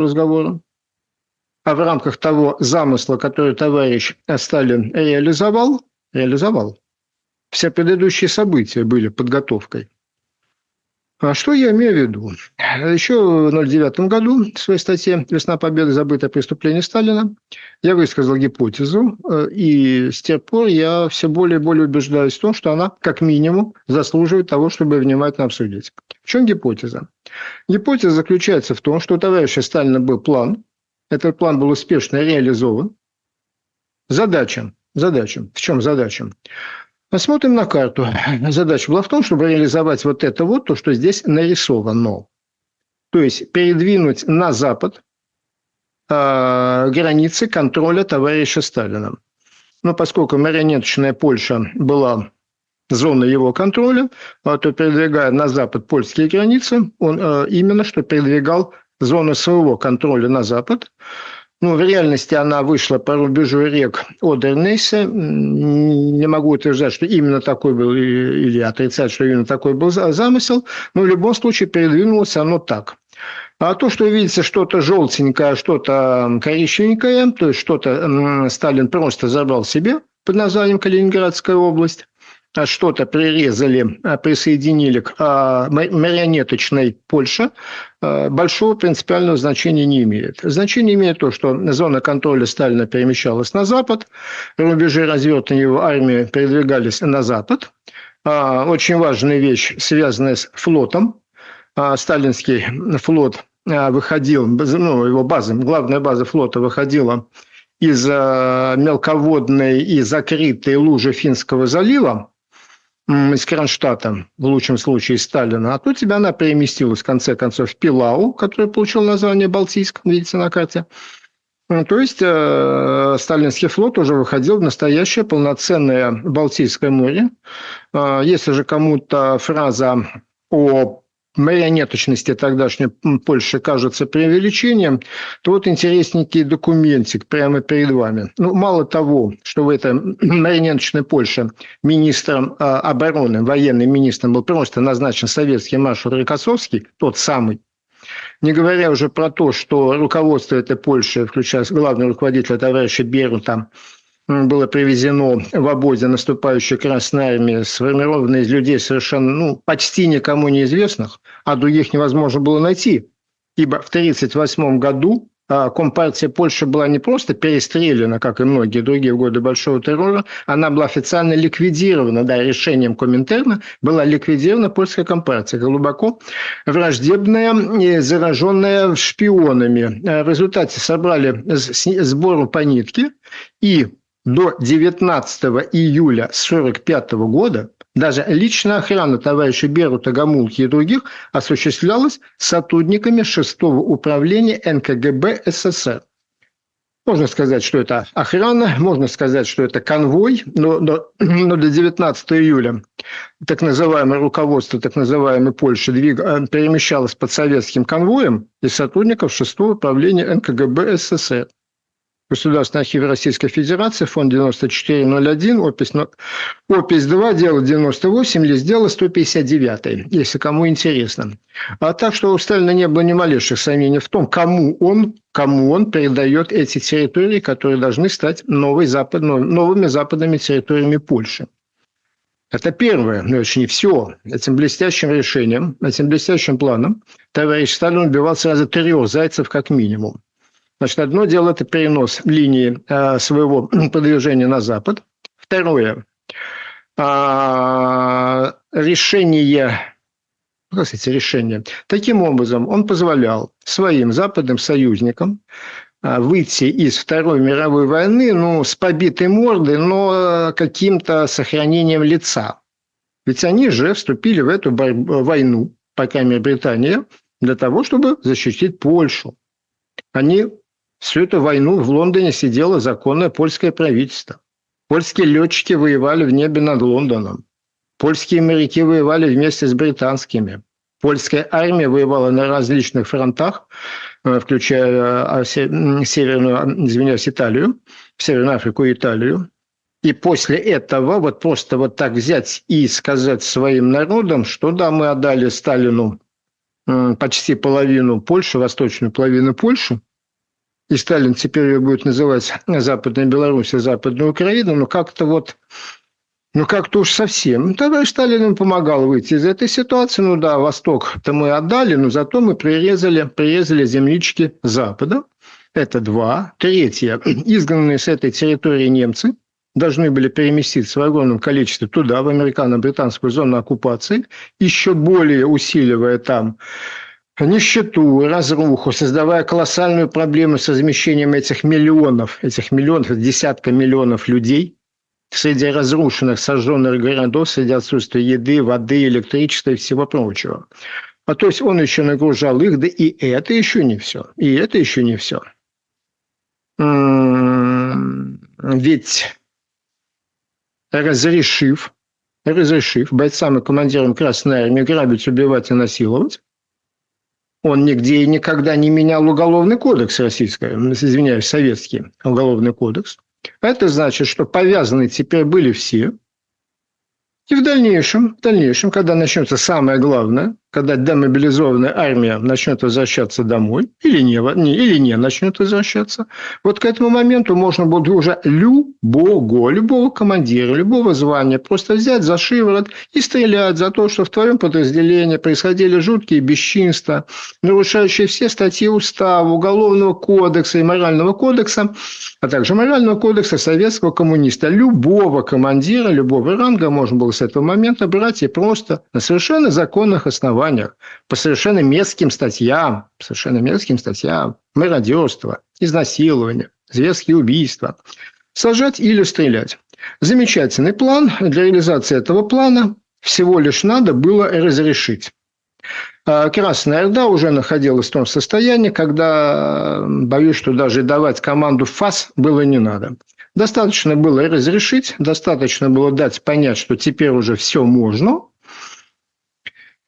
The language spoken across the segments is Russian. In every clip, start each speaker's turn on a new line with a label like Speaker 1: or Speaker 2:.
Speaker 1: разговора, а в рамках того замысла, который товарищ Сталин реализовал, реализовал, все предыдущие события были подготовкой. А что я имею в виду? Еще в 2009 году в своей статье «Весна Победы. Забытое преступление Сталина» я высказал гипотезу, э, и с тех пор я все более и более убеждаюсь в том, что она, как минимум, заслуживает того, чтобы внимательно обсудить. В чем гипотеза? Гипотеза заключается в том, что у товарища Сталина был план, этот план был успешно реализован. Задача, задача, в чем задача? Посмотрим на карту. Задача была в том, чтобы реализовать вот это вот, то, что здесь нарисовано. То есть передвинуть на запад э, границы контроля товарища Сталина. Но поскольку марионеточная Польша была зоной его контроля, то передвигая на запад польские границы, он э, именно что передвигал зону своего контроля на запад. Ну, в реальности она вышла по рубежу рек Одернейса. Не могу утверждать, что именно такой был, или отрицать, что именно такой был замысел, но в любом случае передвинулось оно так. А то, что видится что-то желтенькое, что-то коричневенькое, то есть что-то Сталин просто забрал себе под названием Калининградская область, что-то прирезали, а присоединили к а, марионеточной Польше, большого принципиального значения не имеет. Значение имеет то, что зона контроля Сталина перемещалась на запад, рубежи развертывания его армии передвигались на запад. Очень важная вещь, связанная с флотом. Сталинский флот выходил, ну, его база, главная база флота выходила из мелководной и закрытой лужи Финского залива, из Кронштадта, в лучшем случае из Сталина, а то тебя она переместилась, в конце концов, в Пилау, который получил название Балтийск, видите на карте. То есть э, сталинский флот уже выходил в настоящее полноценное Балтийское море. Э, если же кому-то фраза о марионеточности тогдашней Польши кажется преувеличением, то вот интересненький документик прямо перед вами. Ну, мало того, что в этой марионеточной Польше министром э, обороны, военным министром был просто назначен советский маршал Рокоссовский, тот самый, не говоря уже про то, что руководство этой Польши, включая главного руководителя товарища Берута, было привезено в обозе наступающей Красной Армии, сформированной из людей совершенно, ну, почти никому неизвестных, а других невозможно было найти. Ибо в 1938 году а, Компартия Польши была не просто перестреляна, как и многие другие годы Большого террора, она была официально ликвидирована, да, решением Коминтерна была ликвидирована польская компартия, глубоко враждебная и зараженная шпионами. А, в результате собрали сбору по нитке и до 19 июля 1945 года даже личная охрана товарища Берута, Гамулки и других осуществлялась сотрудниками 6-го управления НКГБ СССР. Можно сказать, что это охрана, можно сказать, что это конвой, но, но, но до 19 июля так называемое руководство так называемой Польши двиг, э, перемещалось под советским конвоем из сотрудников 6-го управления НКГБ СССР. Государственный архив Российской Федерации, фонд 9401, опись, опись 2, дело 98, лист дела 159, если кому интересно. А так что у Сталина не было ни малейших сомнений в том, кому он, кому он передает эти территории, которые должны стать новой запад, новыми западными территориями Польши. Это первое, но еще не все. Этим блестящим решением, этим блестящим планом товарищ Сталин убивал сразу трех зайцев как минимум. Значит, одно дело – это перенос линии э, своего продвижения на Запад. Второе э, – решение, простите, решение. Таким образом, он позволял своим западным союзникам э, выйти из Второй мировой войны ну, с побитой мордой, но каким-то сохранением лица. Ведь они же вступили в эту войну, по крайней мере, Британия, для того, чтобы защитить Польшу. Они Всю эту войну в Лондоне сидело законное польское правительство. Польские летчики воевали в небе над Лондоном. Польские моряки воевали вместе с британскими. Польская армия воевала на различных фронтах, э, включая э, Северную, извиняюсь, Италию, Северную Африку и Италию. И после этого вот просто вот так взять и сказать своим народам, что да, мы отдали Сталину почти половину Польши, восточную половину Польши, и Сталин теперь ее будет называть Западной Беларусь и Западной Украиной, но как-то вот ну, как-то уж совсем. Товарищ Сталин им помогал выйти из этой ситуации. Ну да, Восток-то мы отдали, но зато мы прирезали, прирезали землички Запада. Это два. Третье. Изгнанные с этой территории немцы должны были переместиться в огромном количестве туда, в американо-британскую зону оккупации, еще более усиливая там нищету, разруху, создавая колоссальную проблему с размещением этих миллионов, этих миллионов, десятка миллионов людей среди разрушенных, сожженных городов, среди отсутствия еды, воды, электричества и всего прочего. А то есть он еще нагружал их, да и это еще не все. И это еще не все. Ведь разрешив, разрешив бойцам и командирам Красной Армии грабить, убивать и насиловать, он нигде и никогда не менял уголовный кодекс российский, извиняюсь, советский уголовный кодекс. Это значит, что повязаны теперь были все. И в дальнейшем, в дальнейшем, когда начнется самое главное, когда демобилизованная армия начнет возвращаться домой, или не, не, или не начнет возвращаться, вот к этому моменту можно будет уже любого, любого командира, любого звания просто взять за шиворот и стрелять за то, что в твоем подразделении происходили жуткие бесчинства, нарушающие все статьи устава, уголовного кодекса и морального кодекса, а также морального кодекса советского коммуниста. Любого командира, любого ранга можно было с этого момента брать и просто на совершенно законных основаниях основаниях, по совершенно мерзким статьям, совершенно мерзким статьям, мародерство, изнасилование, зверские убийства, сажать или стрелять. Замечательный план. Для реализации этого плана всего лишь надо было разрешить. А Красная Орда уже находилась в том состоянии, когда, боюсь, что даже давать команду ФАС было не надо. Достаточно было разрешить, достаточно было дать понять, что теперь уже все можно,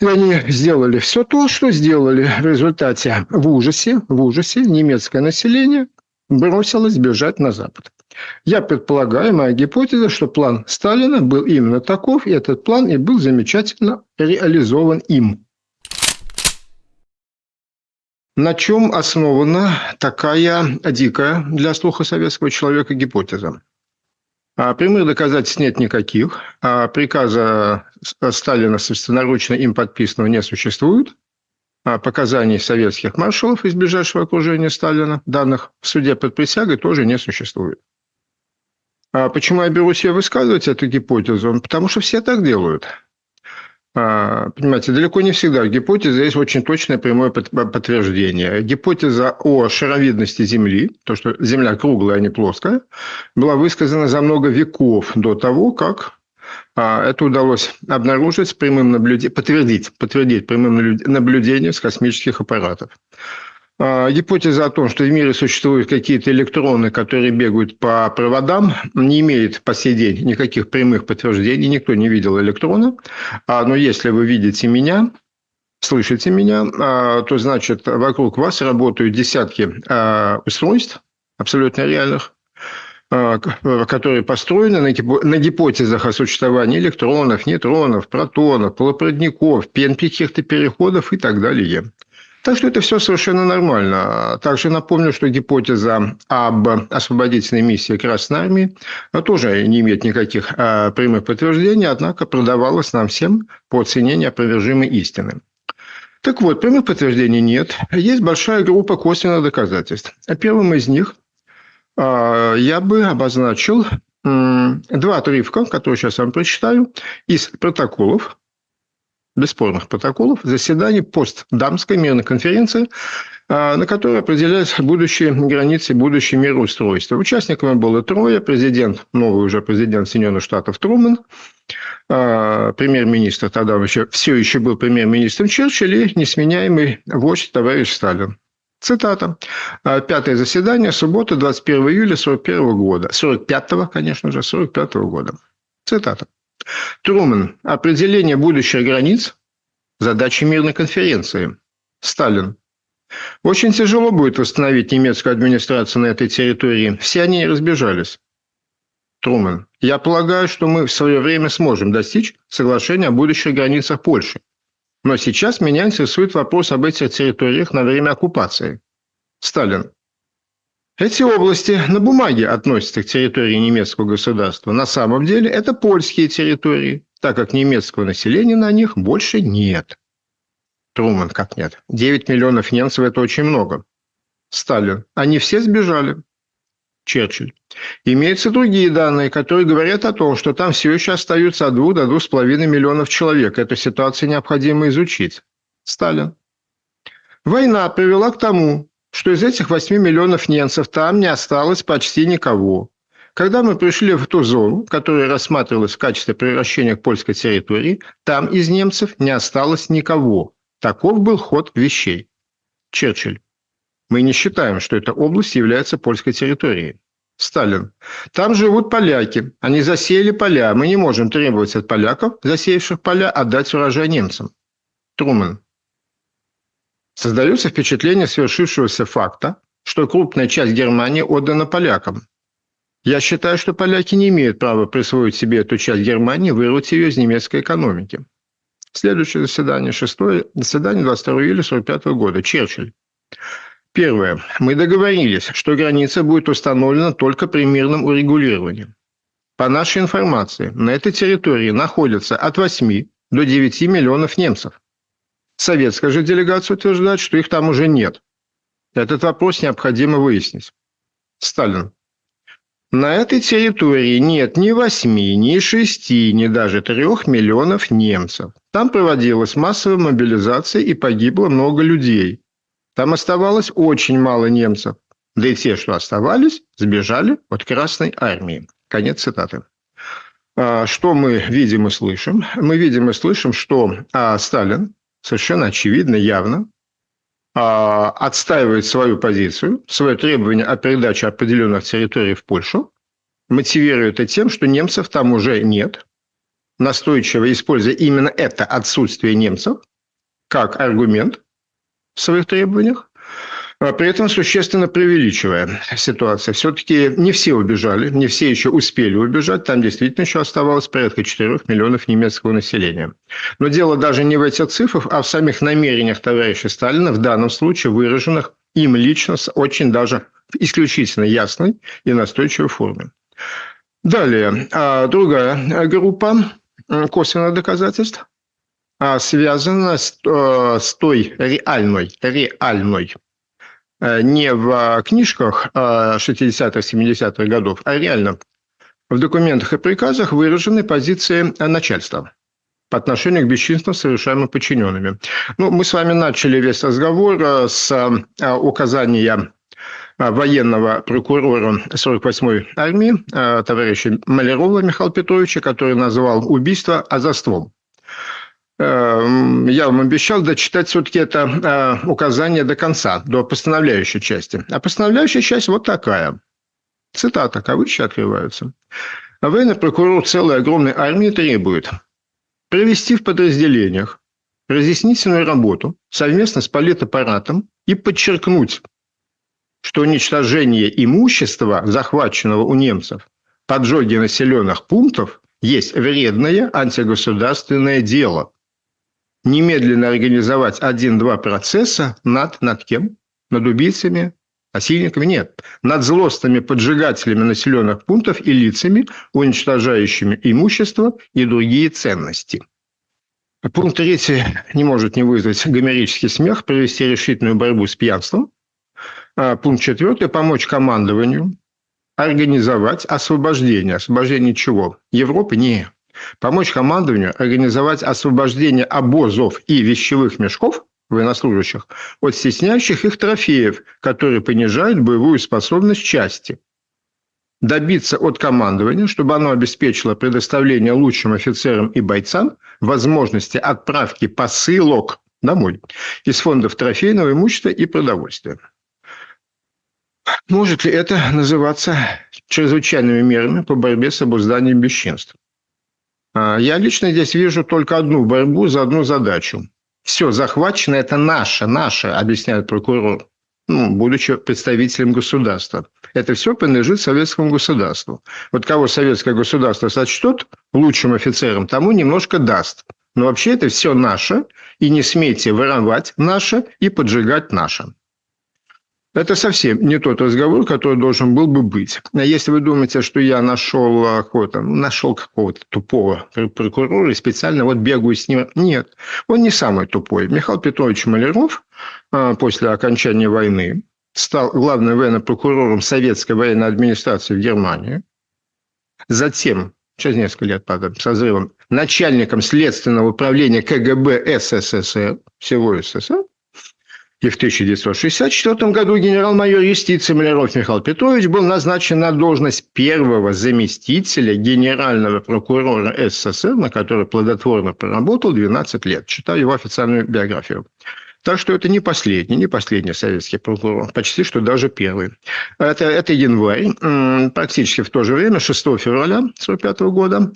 Speaker 1: и они сделали все то, что сделали в результате в ужасе, в ужасе немецкое население бросилось бежать на Запад. Я предполагаю, моя гипотеза, что план Сталина был именно таков, и этот план и был замечательно реализован им. На чем основана такая дикая для слуха советского человека гипотеза? А прямых доказательств нет никаких. А приказа Сталина собственноручно им подписанного не существует. А показаний советских маршалов из ближайшего окружения Сталина, данных в суде под присягой, тоже не существует. А почему я берусь я высказывать эту гипотезу? Потому что все так делают. А, понимаете, далеко не всегда гипотеза есть очень точное прямое подтверждение. Гипотеза о шаровидности Земли, то, что Земля круглая, а не плоская, была высказана за много веков до того, как а, это удалось обнаружить прямым наблюдением, подтвердить, подтвердить прямым наблюдением с космических аппаратов. А, гипотеза о том, что в мире существуют какие-то электроны, которые бегают по проводам, не имеет по сей день никаких прямых подтверждений. Никто не видел электрона. А, но если вы видите меня, слышите меня, а, то значит вокруг вас работают десятки устройств абсолютно реальных, которые построены на гипотезах о существовании электронов, нейтронов, протонов, полупроводников, каких-то переходов и так далее. Так что это все совершенно нормально. Также напомню, что гипотеза об освободительной миссии Красной Армии тоже не имеет никаких а, прямых подтверждений, однако продавалась нам всем по цене неопровержимой истины. Так вот, прямых подтверждений нет. Есть большая группа косвенных доказательств. Первым из них а, я бы обозначил два отрывка, которые сейчас вам прочитаю, из протоколов бесспорных протоколов заседаний постдамской мирной конференции, а, на которой определялись будущие границы, будущее мироустройство. Участниками было трое. Президент, новый уже президент Соединенных Штатов Трумэн, а, премьер-министр, тогда еще, все еще был премьер-министром Черчилль и несменяемый вождь товарищ Сталин. Цитата. «А, Пятое заседание, суббота, 21 июля 41 года. 45-го, конечно же, 45 -го года. Цитата. Трумэн. Определение будущих границ – задача мирной конференции. Сталин. Очень тяжело будет восстановить немецкую администрацию на этой территории. Все они разбежались. Трумэн. Я полагаю, что мы в свое время сможем достичь соглашения о будущих границах Польши. Но сейчас меня интересует вопрос об этих территориях на время оккупации. Сталин. Эти области на бумаге относятся к территории немецкого государства. На самом деле это польские территории, так как немецкого населения на них больше нет. Труман, как нет? 9 миллионов немцев – это очень много. Сталин. Они все сбежали. Черчилль. Имеются другие данные, которые говорят о том, что там все еще остаются от 2 до 2,5 миллионов человек. Эту ситуацию необходимо изучить. Сталин. Война привела к тому, что из этих 8 миллионов немцев там не осталось почти никого. Когда мы пришли в ту зону, которая рассматривалась в качестве превращения к польской территории, там из немцев не осталось никого. Таков был ход вещей. Черчилль. Мы не считаем, что эта область является польской территорией. Сталин. Там живут поляки. Они засеяли поля. Мы не можем требовать от поляков, засеявших поля, отдать урожай немцам. Трумэн. Создается впечатление свершившегося факта, что крупная часть Германии отдана полякам. Я считаю, что поляки не имеют права присвоить себе эту часть Германии, вырвать ее из немецкой экономики. Следующее заседание, шестое заседание 22 июля 1945 года. Черчилль. Первое. Мы договорились, что граница будет установлена только при мирном урегулировании. По нашей информации, на этой территории находятся от 8 до 9 миллионов немцев. Советская же делегация утверждает, что их там уже нет. Этот вопрос необходимо выяснить. Сталин. На этой территории нет ни 8, ни 6, ни даже 3 миллионов немцев. Там проводилась массовая мобилизация и погибло много людей. Там оставалось очень мало немцев. Да и те, что оставались, сбежали от Красной Армии. Конец цитаты. А, что мы видим и слышим? Мы видим и слышим, что а, Сталин совершенно очевидно, явно а, отстаивает свою позицию, свое требование о передаче определенных территорий в Польшу, мотивирует это тем, что немцев там уже нет, настойчиво используя именно это отсутствие немцев как аргумент в своих требованиях, при этом существенно преувеличивая ситуацию. Все-таки не все убежали, не все еще успели убежать. Там действительно еще оставалось порядка 4 миллионов немецкого населения. Но дело даже не в этих цифрах, а в самих намерениях товарища Сталина, в данном случае выраженных им лично с очень даже исключительно ясной и настойчивой форме. Далее, а другая группа косвенных доказательств а, связана с, э, с той реальной, реальной не в книжках 60-х, 70-х годов, а реально в документах и приказах выражены позиции начальства по отношению к бесчинствам, совершаемым подчиненными. Ну, мы с вами начали весь разговор э, с указания военного прокурора 48-й армии товарища Малярова Михаила Петровича, который назвал убийство азовством. Эм, я вам обещал дочитать все-таки это э, указание до конца, до постановляющей части. А постановляющая часть вот такая. Цитата, кавычки открываются. Военный прокурор целой огромной армии требует провести в подразделениях разъяснительную работу совместно с политаппаратом и подчеркнуть, что уничтожение имущества, захваченного у немцев, поджоги населенных пунктов есть вредное антигосударственное дело – немедленно организовать один-два процесса над, над кем? Над убийцами, насильниками? Нет. Над злостными поджигателями населенных пунктов и лицами, уничтожающими имущество и другие ценности. Пункт третий не может не вызвать гомерический смех, провести решительную борьбу с пьянством. А пункт четвертый – помочь командованию организовать освобождение. Освобождение чего? Европы? Нет помочь командованию организовать освобождение обозов и вещевых мешков военнослужащих от стесняющих их трофеев, которые понижают боевую способность части. Добиться от командования, чтобы оно обеспечило предоставление лучшим офицерам и бойцам возможности отправки посылок домой из фондов трофейного имущества и продовольствия. Может ли это называться чрезвычайными мерами по борьбе с обузданием бесчинств? А, я лично здесь вижу только одну борьбу за одну задачу. Все захвачено – это наше, наше, объясняет прокурор, ну, будучи представителем государства. Это все принадлежит советскому государству. Вот кого советское государство сочтет лучшим офицером, тому немножко даст. Но вообще это все наше, и не смейте воровать наше и поджигать наше. Это совсем не тот разговор, который должен был бы быть. А если вы думаете, что я нашел какого-то, нашел какого-то тупого прокурора и специально вот бегаю с ним, нет, он не самый тупой. Михаил Петрович Маляров а, после окончания войны стал главным военным прокурором Советской военной администрации в Германии. Затем, через несколько лет под созывом, начальником следственного управления КГБ СССР, всего СССР, и в 1964 году генерал-майор юстиции Маляров Михаил Петрович был назначен на должность первого заместителя генерального прокурора СССР, на который плодотворно проработал 12 лет. Читаю его официальную биографию. Так что это не последний, не последний советский прокурор, почти что даже первый. Это, это январь, практически в то же время, 6 февраля 1945 года,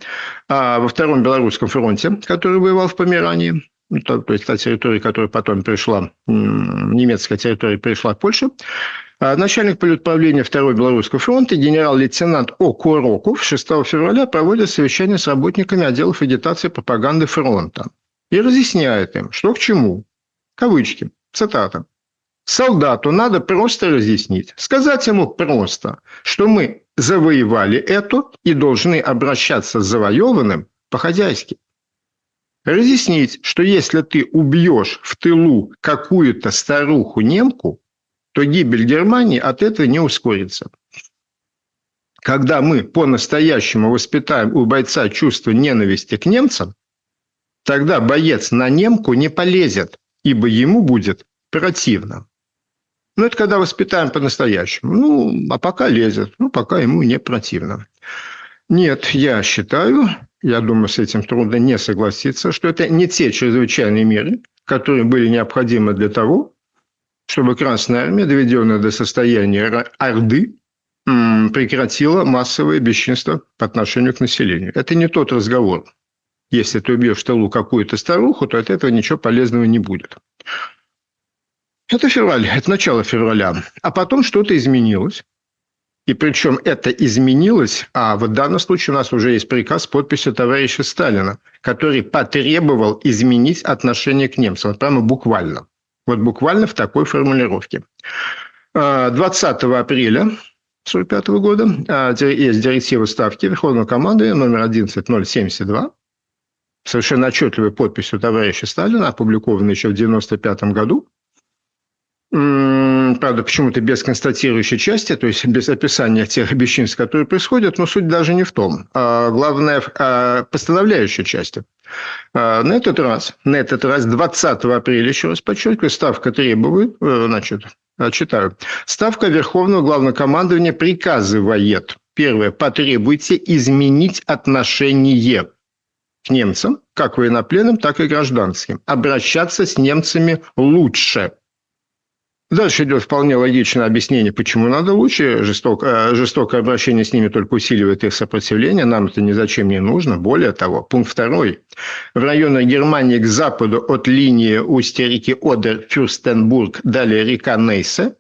Speaker 1: а во Втором Белорусском фронте, который воевал в Померании, то, то есть та территория, которая потом пришла, немецкая территория пришла к Польше, а начальник политуправления Второго Белорусского фронта генерал-лейтенант О. Куроков 6 февраля проводит совещание с работниками отделов агитации и пропаганды фронта и разъясняет им, что к чему. Кавычки, цитата. Солдату надо просто разъяснить, сказать ему просто, что мы завоевали это и должны обращаться с завоеванным по-хозяйски. Разъяснить, что если ты убьешь в тылу какую-то старуху-немку, то гибель Германии от этого не ускорится. Когда мы по-настоящему воспитаем у бойца чувство ненависти к немцам, тогда боец на немку не полезет, ибо ему будет противно. Ну, это когда воспитаем по-настоящему. Ну, а пока лезет. Ну, пока ему не противно. Нет, я считаю, я думаю, с этим трудно не согласиться, что это не те чрезвычайные меры, которые были необходимы для того, чтобы Красная Армия, доведенная до состояния Орды, прекратила массовое бесчинство по отношению к населению. Это не тот разговор. Если ты убьешь в тылу какую-то старуху, то от этого ничего полезного не будет. Это февраль, это начало февраля. А потом что-то изменилось. И причем это изменилось, а в данном случае у нас уже есть приказ с подписью товарища Сталина, который потребовал изменить отношение к немцам. Вот прямо буквально. Вот буквально в такой формулировке. 20 а, апреля 1945 года а, есть директива ставки Верховного командования номер 11072, совершенно отчетливой подписью товарища Сталина, опубликованной еще в 1995 году, правда, почему-то без констатирующей части, то есть без описания тех бесчинств, которые происходят, но суть даже не в том. А главное, а постановляющей части. А на этот раз, на этот раз 20 апреля, еще раз подчеркиваю, ставка требует, э, значит, читаю, ставка Верховного Главнокомандования приказывает, первое, потребуйте изменить отношение к немцам, как военнопленным, так и гражданским. Обращаться с немцами лучше – Дальше идет вполне логичное объяснение, почему надо лучше. Жестокое, жестокое обращение с ними только усиливает их сопротивление. Нам это ни зачем не нужно. Более того, пункт второй. В районах Германии к западу от линии устья реки Одер-Фюрстенбург, далее река Нейсе,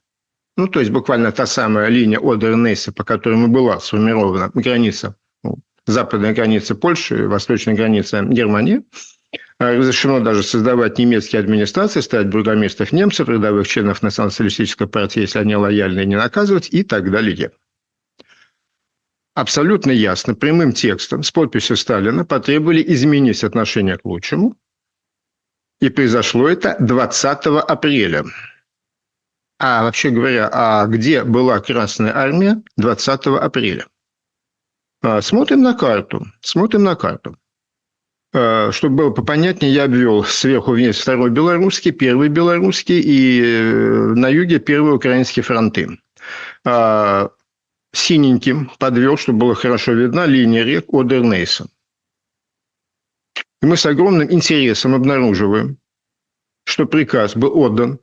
Speaker 1: ну, то есть буквально та самая линия Одер-Нейсе, по которой мы была сформирована граница, ну, западная граница Польши, восточная граница Германии – разрешено даже создавать немецкие администрации, ставить бургомистров немцев, рядовых членов национал-социалистической партии, если они лояльны, не наказывать и так далее. Абсолютно ясно, прямым текстом, с подписью Сталина потребовали изменить отношение к лучшему. И произошло это 20 апреля. А вообще говоря, а где была Красная Армия 20 апреля? А, смотрим на карту. Смотрим на карту. Э, чтобы было попонятнее, я обвел сверху вниз второй белорусский, первый белорусский и э, на юге первый украинский фронты. А, синеньким подвел, чтобы было хорошо видна линия рек Одернейса. И мы с огромным интересом обнаруживаем, что приказ был отдан.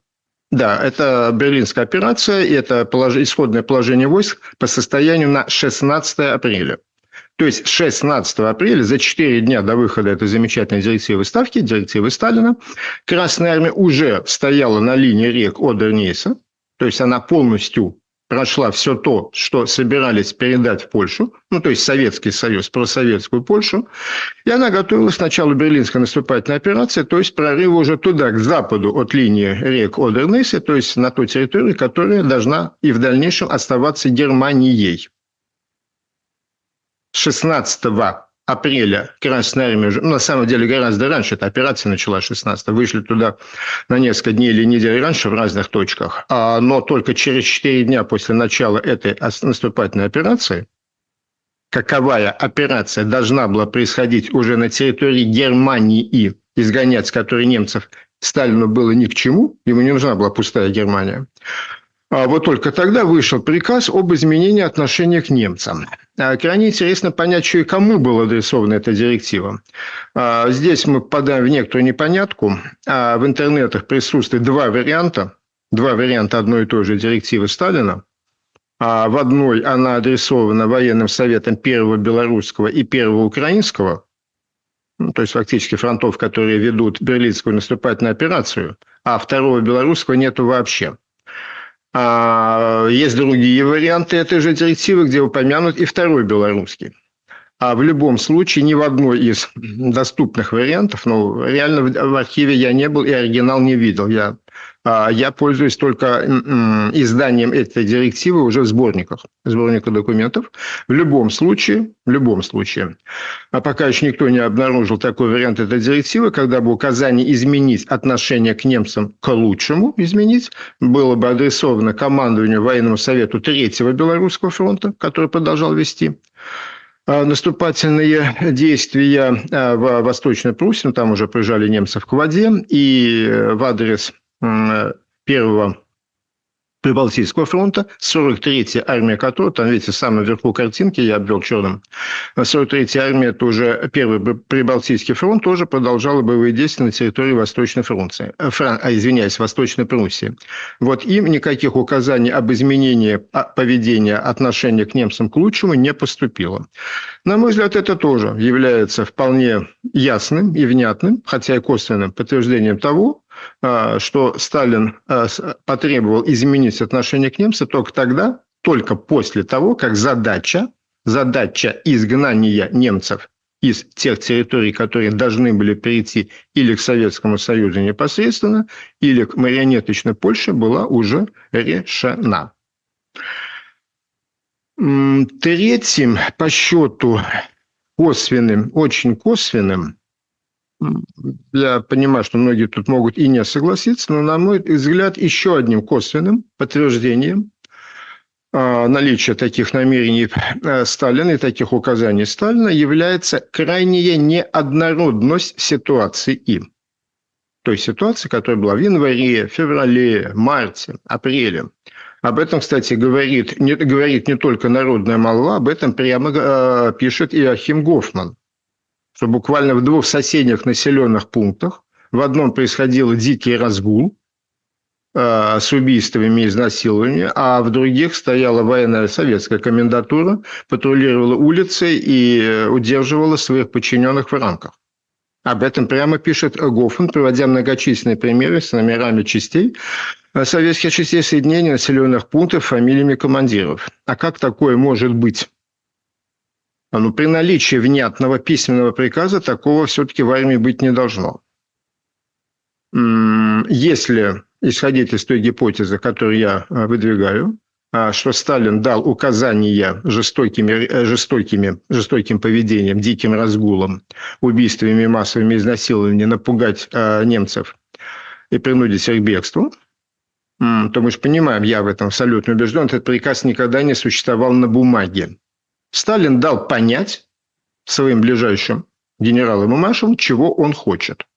Speaker 1: Да, это Берлинская операция, и это исходное положение войск по состоянию на 16 апреля. То есть 16 апреля, за 4 дня до выхода этой замечательной директивы ставки, директивы Сталина, Красная Армия уже стояла на линии рек Одер-Нейса, то есть она полностью прошла все то, что собирались передать в Польшу, ну, то есть Советский Союз, про советскую Польшу, и она готовилась к началу Берлинской наступательной операции, то есть прорыву уже туда, к западу от линии рек Одернесси, то есть на ту территорию, которая должна и в дальнейшем оставаться Германией. 16 апреля Красная Армия, ну, на самом деле гораздо раньше, эта операция началась 16 вышли туда на несколько дней или недель раньше в разных точках, а, но только через 4 дня после начала этой наступательной операции, каковая операция должна была происходить уже на территории Германии, изгонять с которой немцев Сталину было ни к чему, ему не нужна была пустая Германия, а вот только тогда вышел приказ об изменении отношения к немцам. А, крайне интересно понять, что и кому была адресована эта директива. А, здесь мы попадаем в некоторую непонятку. В интернетах присутствует два варианта. Два варианта одной и той же директивы Сталина. В одной она адресована военным советам первого белорусского и первого украинского, ну, то есть фактически фронтов, которые ведут берлинскую наступательную операцию, а второго белорусского нету вообще. А есть другие варианты этой же директивы, где упомянут и второй белорусский. А в любом случае ни в одной из доступных вариантов, ну, реально в архиве я не был и оригинал не видел. Я я пользуюсь только изданием этой директивы уже в сборниках, сборника документов. В любом случае, в любом случае, а пока еще никто не обнаружил такой вариант этой директивы, когда бы указание изменить отношение к немцам к лучшему изменить, было бы адресовано командованию военному совету Третьего Белорусского фронта, который продолжал вести а, наступательные действия в Восточной Пруссии, ну, там уже приезжали немцев к воде, и э, в адрес первого Прибалтийского фронта, 43-я армия которой, там, видите, в самом верху картинки я обвел черным, 43-я армия, это уже первый Прибалтийский фронт, тоже продолжала боевые действия на территории Восточной Франции, э, Фран, а, извиняюсь, Восточной Пруссии. Вот им никаких указаний об изменении поведения, отношения к немцам к лучшему не поступило. На мой взгляд, это тоже является вполне ясным и внятным, хотя и косвенным подтверждением того, а, что Сталин а, потребовал изменить отношение к немцам только тогда, только после того, как задача, задача изгнания немцев из тех территорий, которые должны были перейти или к Советскому Союзу непосредственно, или к марионеточной Польше, была уже решена. Третьим по счету косвенным, очень косвенным я понимаю, что многие тут могут и не согласиться, но, на мой взгляд, еще одним косвенным подтверждением а, наличия таких намерений э, Сталина и таких указаний Сталина является крайняя неоднородность ситуации им. То есть ситуация, которая была в январе, феврале, марте, апреле. Об этом, кстати, говорит не, говорит не только народная молва, об этом прямо э, пишет и Ахим Гофман – что буквально в двух соседних населенных пунктах в одном происходил дикий разгул э, с убийствами и изнасилованиями, а в других стояла военная советская комендатура, патрулировала улицы и э, удерживала своих подчиненных в рамках. Об этом прямо пишет Гофман, приводя многочисленные примеры с номерами частей, э, советских частей соединения населенных пунктов, фамилиями командиров. А как такое может быть? А, ну, при наличии внятного письменного приказа такого все-таки в армии быть не должно. Если исходить из той гипотезы, которую я а, выдвигаю, а, что Сталин дал указания жестокими, э, жестокими, жестоким поведением, диким разгулом, убийствами, массовыми изнасилованиями напугать немцев и принудить их к бегству, то мы же понимаем, я в этом абсолютно убежден, этот приказ никогда не существовал на бумаге. Сталин дал понять своим ближайшим генералам и маршалам, чего он хочет.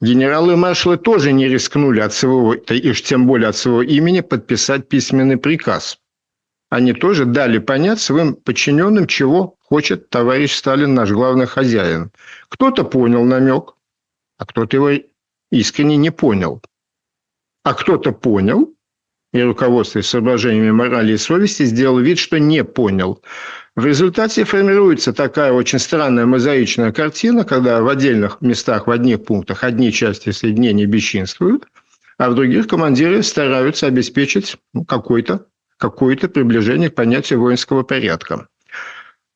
Speaker 1: Генералы и маршалы тоже не рискнули от своего, и уж тем более от своего имени, подписать письменный приказ. Они тоже дали понять своим подчиненным, чего хочет товарищ Сталин, наш главный хозяин. Кто-то понял намек, а кто-то его искренне не понял. А кто-то понял и руководствуясь соображениями морали и совести, сделал вид, что не понял. В результате формируется такая очень странная мозаичная картина, когда в отдельных местах, в одних пунктах одни части соединения бесчинствуют, а в других командиры стараются обеспечить ну, какое-то приближение к понятию воинского порядка.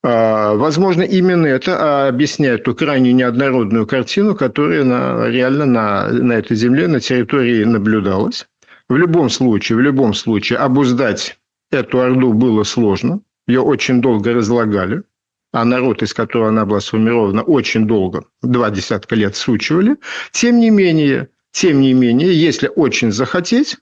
Speaker 1: А, возможно, именно это объясняет ту крайне неоднородную картину, которая на, реально на, на этой земле, на территории наблюдалась. В любом случае, в любом случае, обуздать эту орду было сложно. Ее очень долго разлагали. А народ, из которого она была сформирована, очень долго, два десятка лет сучивали. Тем не менее, тем не менее, если очень захотеть,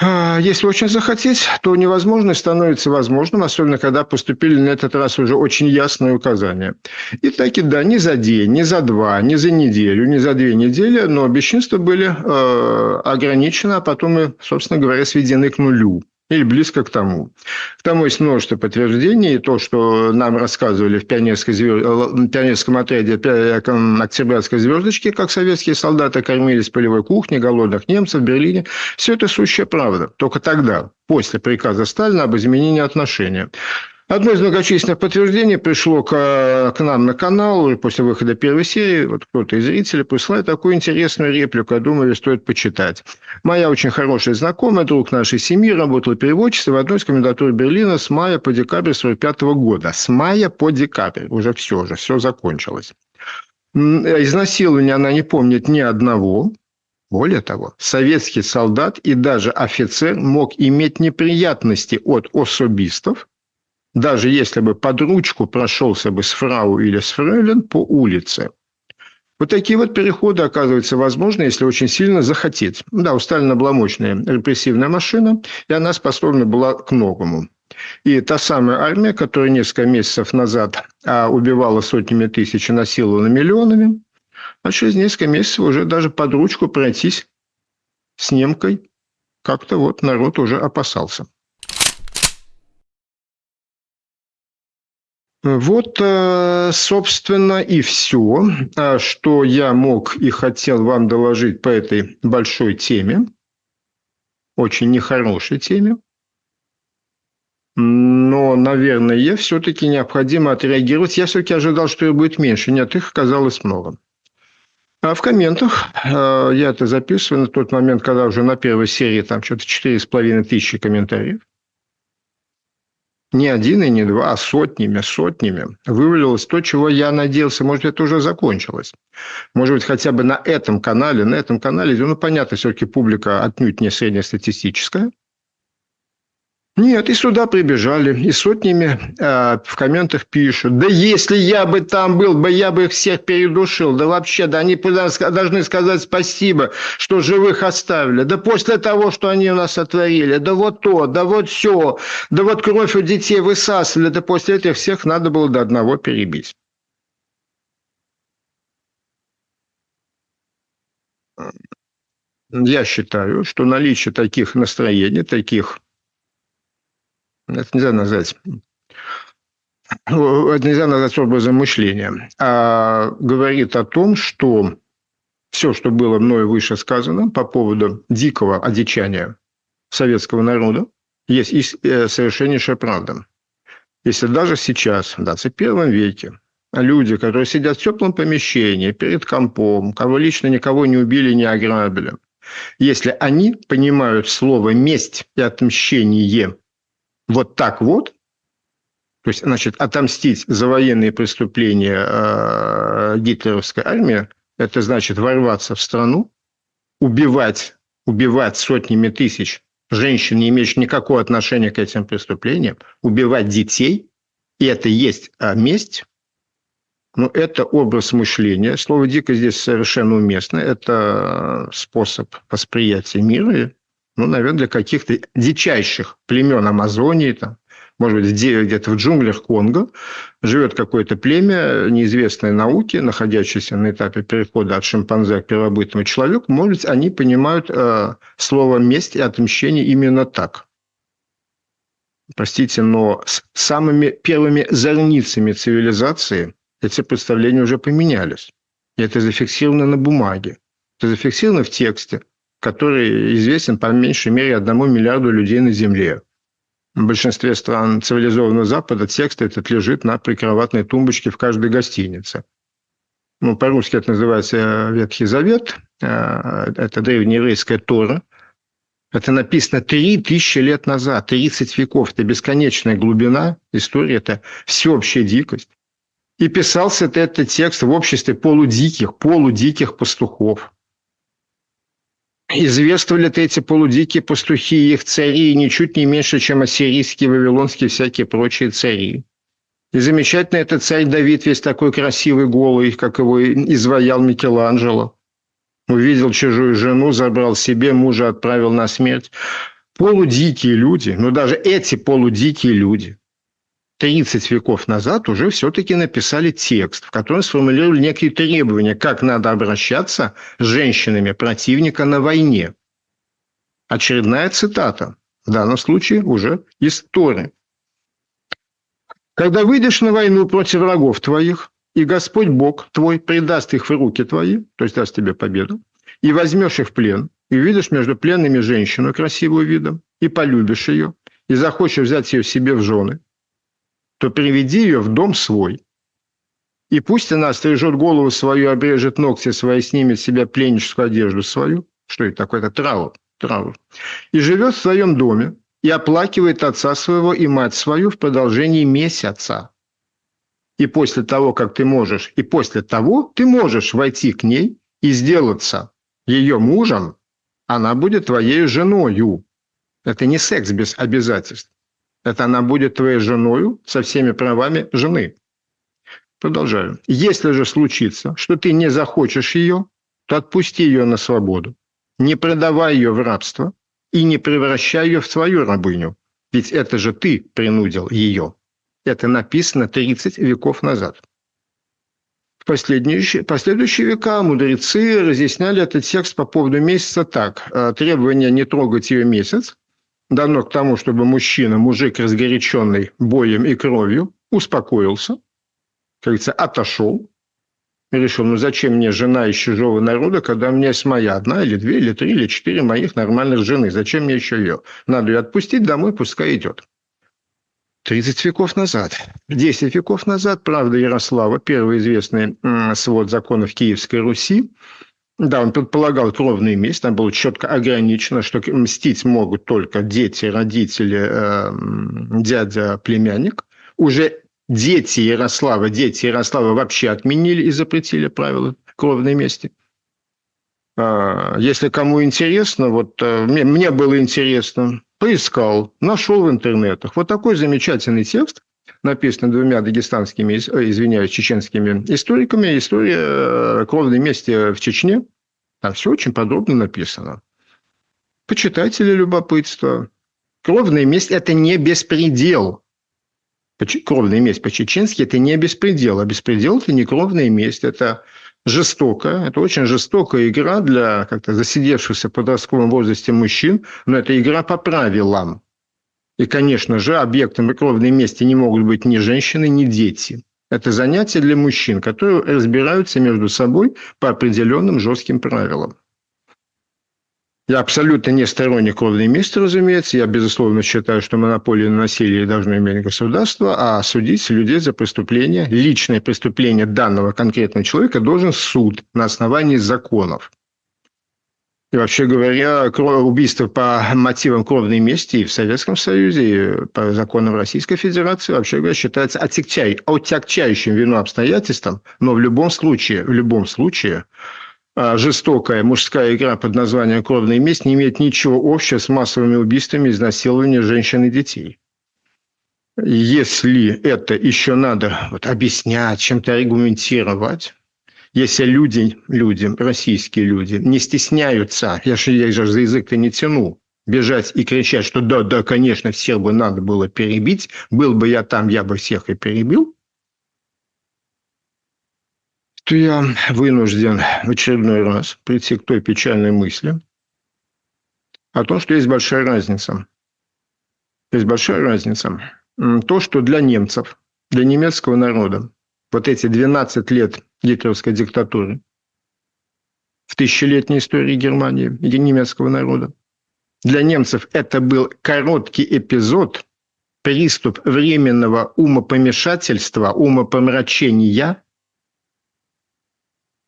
Speaker 1: если очень захотеть, то невозможно становится возможным, особенно когда поступили на этот раз уже очень ясные указания. И так и да, не за день, не за два, не за неделю, не за две недели, но бесчинства были э, ограничены, а потом и, собственно говоря, сведены к нулю или близко к тому. К тому есть множество подтверждений. То, что нам рассказывали в пионерской звезд... Э, пионерском отряде э, Октябрятской звездочки, как советские солдаты кормились полевой кухни, голодных немцев в Берлине, все это сущая правда. Только тогда, после приказа Сталина об изменении отношения. Одно из многочисленных подтверждений пришло к, к нам на канал после выхода первой серии. Вот кто-то из зрителей прислал такую интересную реплику. Я думаю, стоит почитать. Моя очень хорошая знакомая, друг нашей семьи, работала переводчицей в одной из комендатур Берлина с мая по декабрь 45 года. С мая по декабрь. Уже все, уже все закончилось. Изнасилования она не помнит ни одного. Более того, советский солдат и даже офицер мог иметь неприятности от особистов, даже если бы под ручку прошелся бы с фрау или с фрейлин по улице. Вот такие вот переходы, оказываются возможны, если очень сильно захотеть. Да, у Сталина была мощная репрессивная машина, и она способна была к многому. И та самая армия, которая несколько месяцев назад а, убивала сотнями тысяч и насиловала миллионами, а через несколько месяцев уже даже под ручку пройтись с немкой как-то вот народ уже опасался. Вот, э, собственно, и все, э, что я мог и хотел вам доложить по этой большой теме, очень нехорошей теме. Но, наверное, все-таки необходимо отреагировать. Я все-таки ожидал, что их будет меньше. Нет, их оказалось много. А в комментах, э, я это записываю на тот момент, когда уже на первой серии там что-то 4,5 тысячи комментариев не один и не два, а сотнями, сотнями вывалилось то, чего я надеялся, может, это уже закончилось. Может быть, хотя бы на этом канале, на этом канале, ну, понятно, все-таки публика отнюдь не среднестатистическая, нет, и сюда прибежали, и сотнями э, в комментах пишут, да если я бы там был, бы я бы их всех передушил, да вообще, да они должны сказать спасибо, что живых оставили, да после того, что они у нас сотворили, да вот то, да вот все, да вот кровь у детей высасывали, да после этих всех надо было до одного перебить. Я считаю, что наличие таких настроений, таких это нельзя назвать это нельзя назвать образом мышления, а говорит о том, что все, что было мною выше сказано по поводу дикого одичания советского народа, есть и э, совершеннейшая правда. Если даже сейчас, в 21 веке, люди, которые сидят в теплом помещении, перед компом, кого лично никого не убили, не ограбили, если они понимают слово «месть» и «отмщение» вот так вот, то есть, значит, отомстить за военные преступления э, гитлеровской армии, это значит ворваться в страну, убивать, убивать сотнями тысяч женщин, не имеющих никакого отношения к этим преступлениям, убивать детей, и это есть а, месть, ну, это образ мышления. Слово «дико» здесь совершенно уместно. Это способ восприятия мира, ну, наверное, для каких-то дичайших племен Амазонии, там, может быть, где-то в джунглях Конго живет какое-то племя неизвестной науки, находящееся на этапе перехода от шимпанзе к первобытному человеку, может быть, они понимают э, слово «месть» и «отмщение» именно так. Простите, но с самыми первыми зорницами цивилизации эти представления уже поменялись. И это зафиксировано на бумаге. Это зафиксировано в тексте – который известен по меньшей мере одному миллиарду людей на Земле. В большинстве стран цивилизованного Запада текст этот лежит на прикроватной тумбочке в каждой гостинице. Ну, по-русски это называется Ветхий Завет. Э, это древнееврейская Тора. Это написано 3000 лет назад, 30 веков. Это бесконечная глубина истории, это всеобщая дикость. И писался этот текст в обществе полудиких, полудиких пастухов. Извествовали эти полудикие пастухи и их цари ничуть не меньше, чем ассирийские, вавилонские, всякие прочие цари. И замечательно этот царь Давид весь такой красивый, голый, как его изваял Микеланджело. Увидел чужую жену, забрал себе, мужа отправил на смерть. Полудикие люди, но даже эти полудикие люди, 30 веков назад уже все-таки написали текст, в котором сформулировали некие требования, как надо обращаться с женщинами противника на войне. Очередная цитата, в данном случае уже из. Когда выйдешь на войну против врагов твоих, и Господь Бог твой предаст их в руки твои, то есть даст тебе победу, и возьмешь их в плен, и видишь между пленными женщину красивого вида, и полюбишь ее, и захочешь взять ее себе в жены, то приведи ее в дом свой. И пусть она стрижет голову свою, обрежет ногти свои, снимет с себя пленническую одежду свою. Что это такое? Это траур. траур. И живет в своем доме, и оплакивает отца своего и мать свою в продолжении месяца. И после того, как ты можешь, и после того ты можешь войти к ней и сделаться ее мужем, она будет твоей женою. Это не секс без обязательств. Это она будет твоей женою со всеми правами жены. Продолжаю. Если же случится, что ты не захочешь ее, то отпусти ее на свободу. Не продавай ее в рабство, и не превращай ее в свою рабыню, ведь это же ты принудил ее. Это написано 30 веков назад. В последующие, последующие века мудрецы разъясняли этот текст по поводу месяца так. «Э, требование не трогать ее месяц дано к тому, чтобы мужчина, мужик, разгоряченный боем и кровью, успокоился, как говорится, отошел, решил, ну зачем мне жена из чужого народа, когда у меня есть моя одна или две, или три, или четыре моих нормальных жены. Зачем мне еще ее? Надо ее отпустить домой, пускай идет. 30 веков назад, 10 веков назад, правда, Ярослава, первый известный свод законов Киевской Руси, да, он предполагал кровную месть, там было четко ограничено, что мстить могут только дети, родители, э, дядя, племянник. Уже дети Ярослава, дети Ярослава вообще отменили и запретили правила кровной мести. А, если кому интересно, вот э, мне, мне было интересно, поискал, нашел в интернетах. Вот такой замечательный текст, написанный двумя дагестанскими, э, извиняюсь, чеченскими историками. История э, кровной мести в Чечне. Там все очень подробно написано. Почитайте ли любопытство. Кровная месть – это не беспредел кровная месть по-чеченски – это не беспредел, а беспредел – это не кровная месть, это жестокая, это очень жестокая игра для как-то засидевшихся в подростковом возрасте мужчин, но это игра по правилам. И, конечно же, объектом кровной мести не могут быть ни женщины, ни дети. Это занятие для мужчин, которые разбираются между собой по определенным жестким правилам. Я абсолютно не сторонник кровной мести, разумеется. Я, безусловно, считаю, что монополию на насилие должно иметь государство, а судить людей за преступление, личное преступление данного конкретного человека должен суд на основании законов. И вообще говоря, убийство по мотивам кровной мести и в Советском Союзе, и по законам Российской Федерации, вообще говоря, считается отягчающим вину обстоятельством, но в любом случае, в любом случае, а, жестокая мужская игра под названием «Кровная месть» не имеет ничего общего с массовыми убийствами и изнасилованием женщин и детей. Если это еще надо вот, объяснять, чем-то аргументировать, если люди, люди, российские люди, не стесняются, я же, я же за язык-то не тяну, бежать и кричать, что да, да, конечно, всех бы надо было перебить, был бы я там, я бы всех и перебил, то я вынужден в очередной раз прийти к той печальной мысли о том, что есть большая разница. Есть большая разница. То, что для немцев, для немецкого народа, вот эти 12 лет гитлеровской диктатуры в тысячелетней истории Германии и немецкого народа, для немцев это был короткий эпизод, приступ временного умопомешательства, умопомрачения –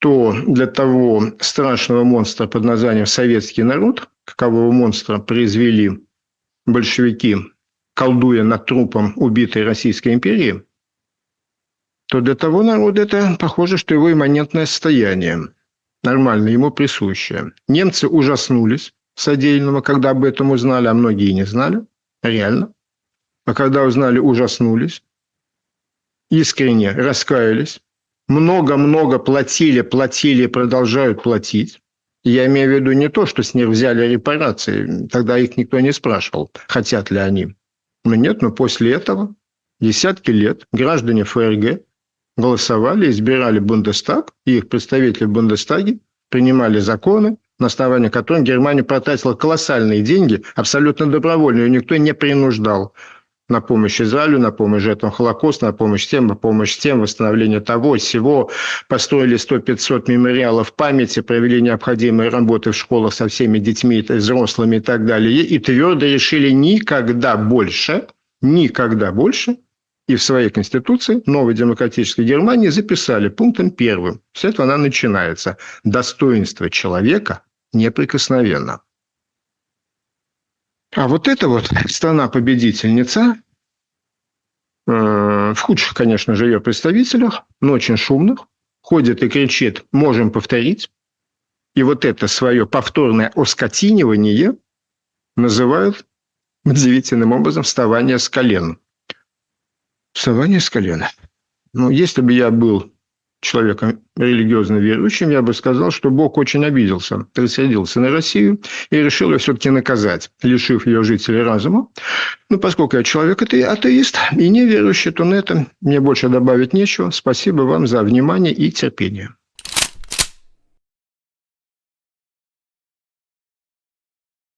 Speaker 1: что для того страшного монстра под названием советский народ, какового монстра произвели большевики, колдуя над трупом убитой Российской империи, то для того народа это похоже, что его имманентное состояние, нормально, ему присущее. Немцы ужаснулись содеянного, когда об этом узнали, а многие не знали, реально. А когда узнали, ужаснулись, искренне раскаялись, много-много платили, платили продолжают платить. Я имею в виду не то, что с них взяли репарации, тогда их никто не спрашивал, хотят ли они. Но нет, но после этого десятки лет граждане ФРГ голосовали, избирали Бундестаг, и их представители в Бундестаге принимали законы, на основании которых Германия потратила колоссальные деньги, абсолютно добровольно, ее никто не принуждал на помощь Израилю, на помощь жертвам Холокоста, на помощь тем, на помощь тем, восстановление того, всего. Построили 100-500 мемориалов памяти, провели необходимые работы в школах со всеми детьми, взрослыми и так далее. И твердо решили никогда больше, никогда больше и в своей конституции новой демократической Германии записали пунктом первым. С этого она начинается. Достоинство человека неприкосновенно. А вот эта вот страна-победительница, э, в худших, конечно же, ее представителях, но очень шумных, ходит и кричит «можем повторить». И вот это свое повторное оскотинивание называют удивительным образом вставание с колен. Вставание с колена. Ну, если бы я был человеком религиозно верующим, я бы сказал, что Бог очень обиделся, рассердился на Россию и решил ее все-таки наказать, лишив ее жителей разума. Ну, поскольку я человек атеист и неверующий, то на это мне больше добавить нечего. Спасибо вам за внимание и терпение.